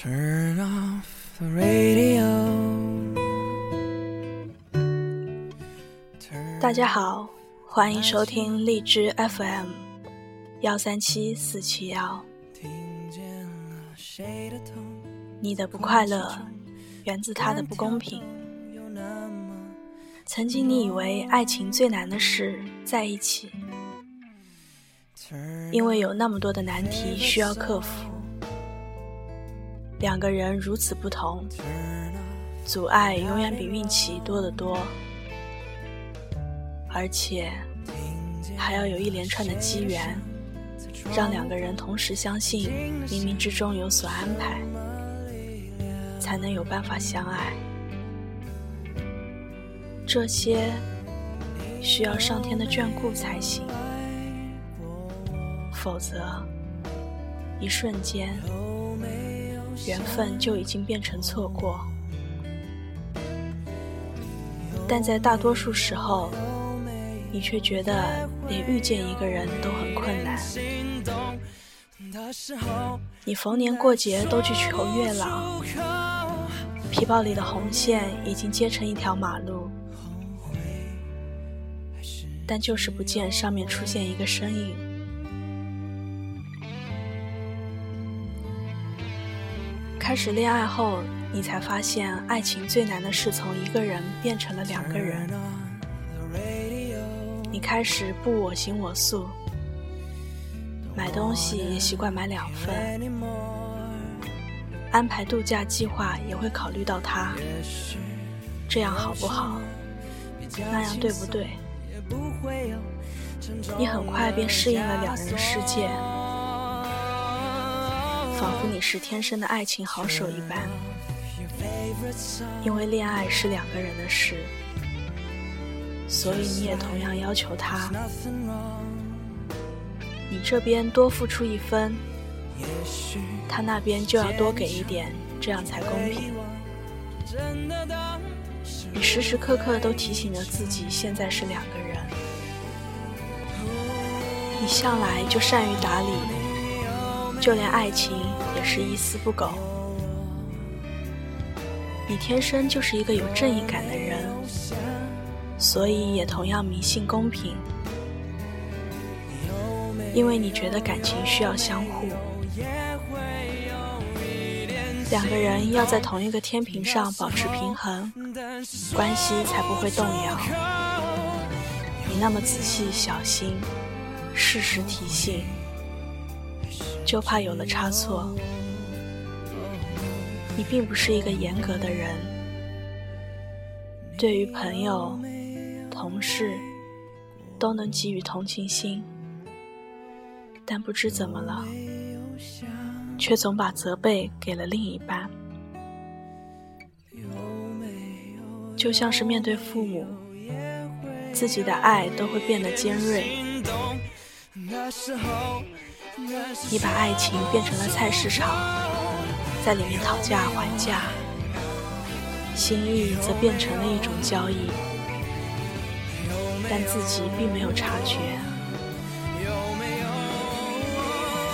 Turn off the radio. 大家好，欢迎收听荔枝 FM 幺三七四七幺。你的不快乐源自他的不公平。曾经你以为爱情最难的是在一起，因为有那么多的难题需要克服。两个人如此不同，阻碍永远比运气多得多，而且还要有一连串的机缘，让两个人同时相信冥冥之中有所安排，才能有办法相爱。这些需要上天的眷顾才行，否则一瞬间。缘分就已经变成错过，但在大多数时候，你却觉得连遇见一个人都很困难。你逢年过节都去求月老，皮包里的红线已经接成一条马路，但就是不见上面出现一个身影。开始恋爱后，你才发现，爱情最难的是从一个人变成了两个人。你开始不我行我素，买东西也习惯买两份，安排度假计划也会考虑到他，这样好不好？那样对不对？你很快便适应了两人的世界。仿佛你是天生的爱情好手一般，因为恋爱是两个人的事，所以你也同样要求他，你这边多付出一分，他那边就要多给一点，这样才公平。你时时刻刻都提醒着自己，现在是两个人，你向来就善于打理。就连爱情也是一丝不苟。你天生就是一个有正义感的人，所以也同样迷信公平。因为你觉得感情需要相互，两个人要在同一个天平上保持平衡，关系才不会动摇。你那么仔细小心，适时提醒。就怕有了差错。你并不是一个严格的人，对于朋友、同事都能给予同情心，但不知怎么了，却总把责备给了另一半。就像是面对父母，自己的爱都会变得尖锐。你把爱情变成了菜市场，在里面讨价还价，心意则变成了一种交易，但自己并没有察觉。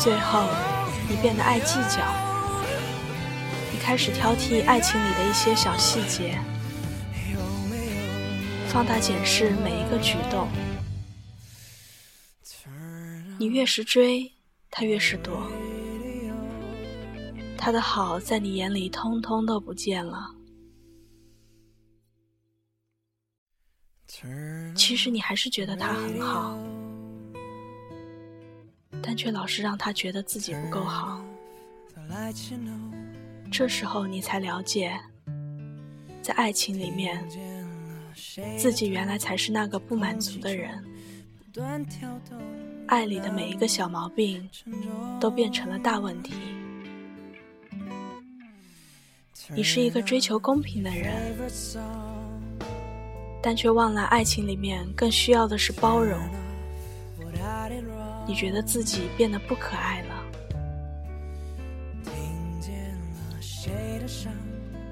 最后，你变得爱计较，你开始挑剔爱情里的一些小细节，放大检视每一个举动。你越是追。他越是躲，他的好在你眼里通通都不见了。其实你还是觉得他很好，但却老是让他觉得自己不够好。这时候你才了解，在爱情里面，自己原来才是那个不满足的人。爱里的每一个小毛病，都变成了大问题。你是一个追求公平的人，但却忘了爱情里面更需要的是包容。你觉得自己变得不可爱了。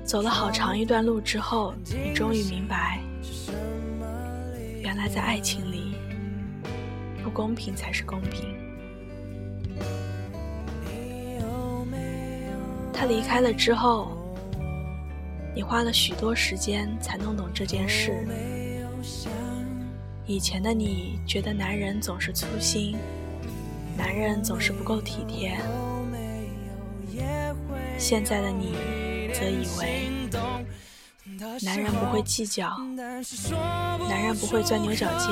走了好长一段路之后，你终于明白，原来在爱情里。不公平才是公平。他离开了之后，你花了许多时间才弄懂这件事。以前的你觉得男人总是粗心，男人总是不够体贴，现在的你则以为男人不会计较，男人不会钻牛角尖，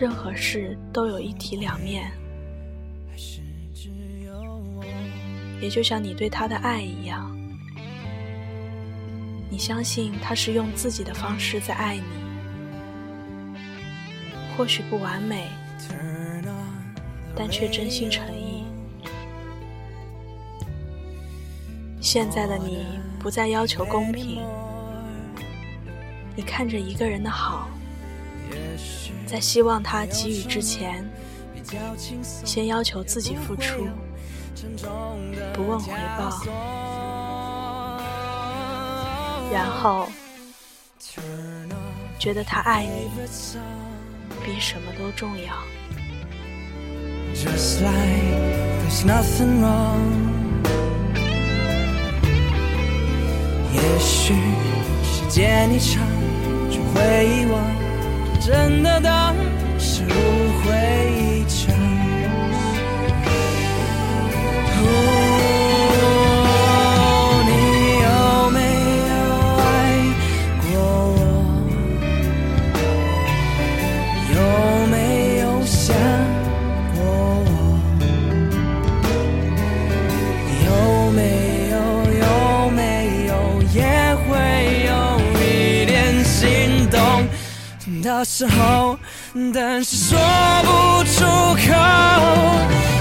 任何事都有一体两面。也就像你对他的爱一样，你相信他是用自己的方式在爱你，或许不完美，但却真心诚意。现在的你不再要求公平，你看着一个人的好，在希望他给予之前，先要求自己付出。不问回报，然后觉得他爱你比什么都重要。也许时间一长就会遗忘，真的当是误会一场。的时候，但是说不出口。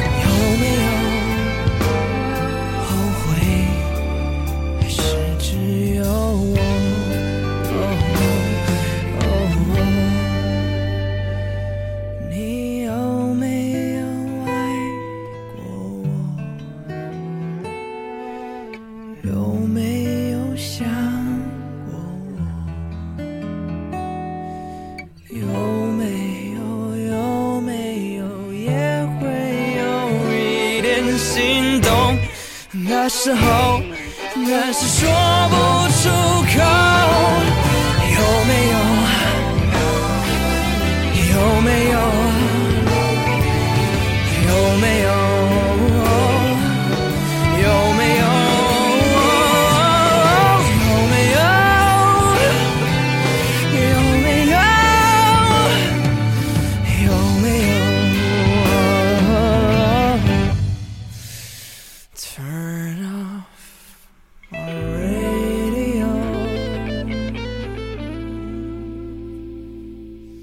那时候，那是说不出口，有没？有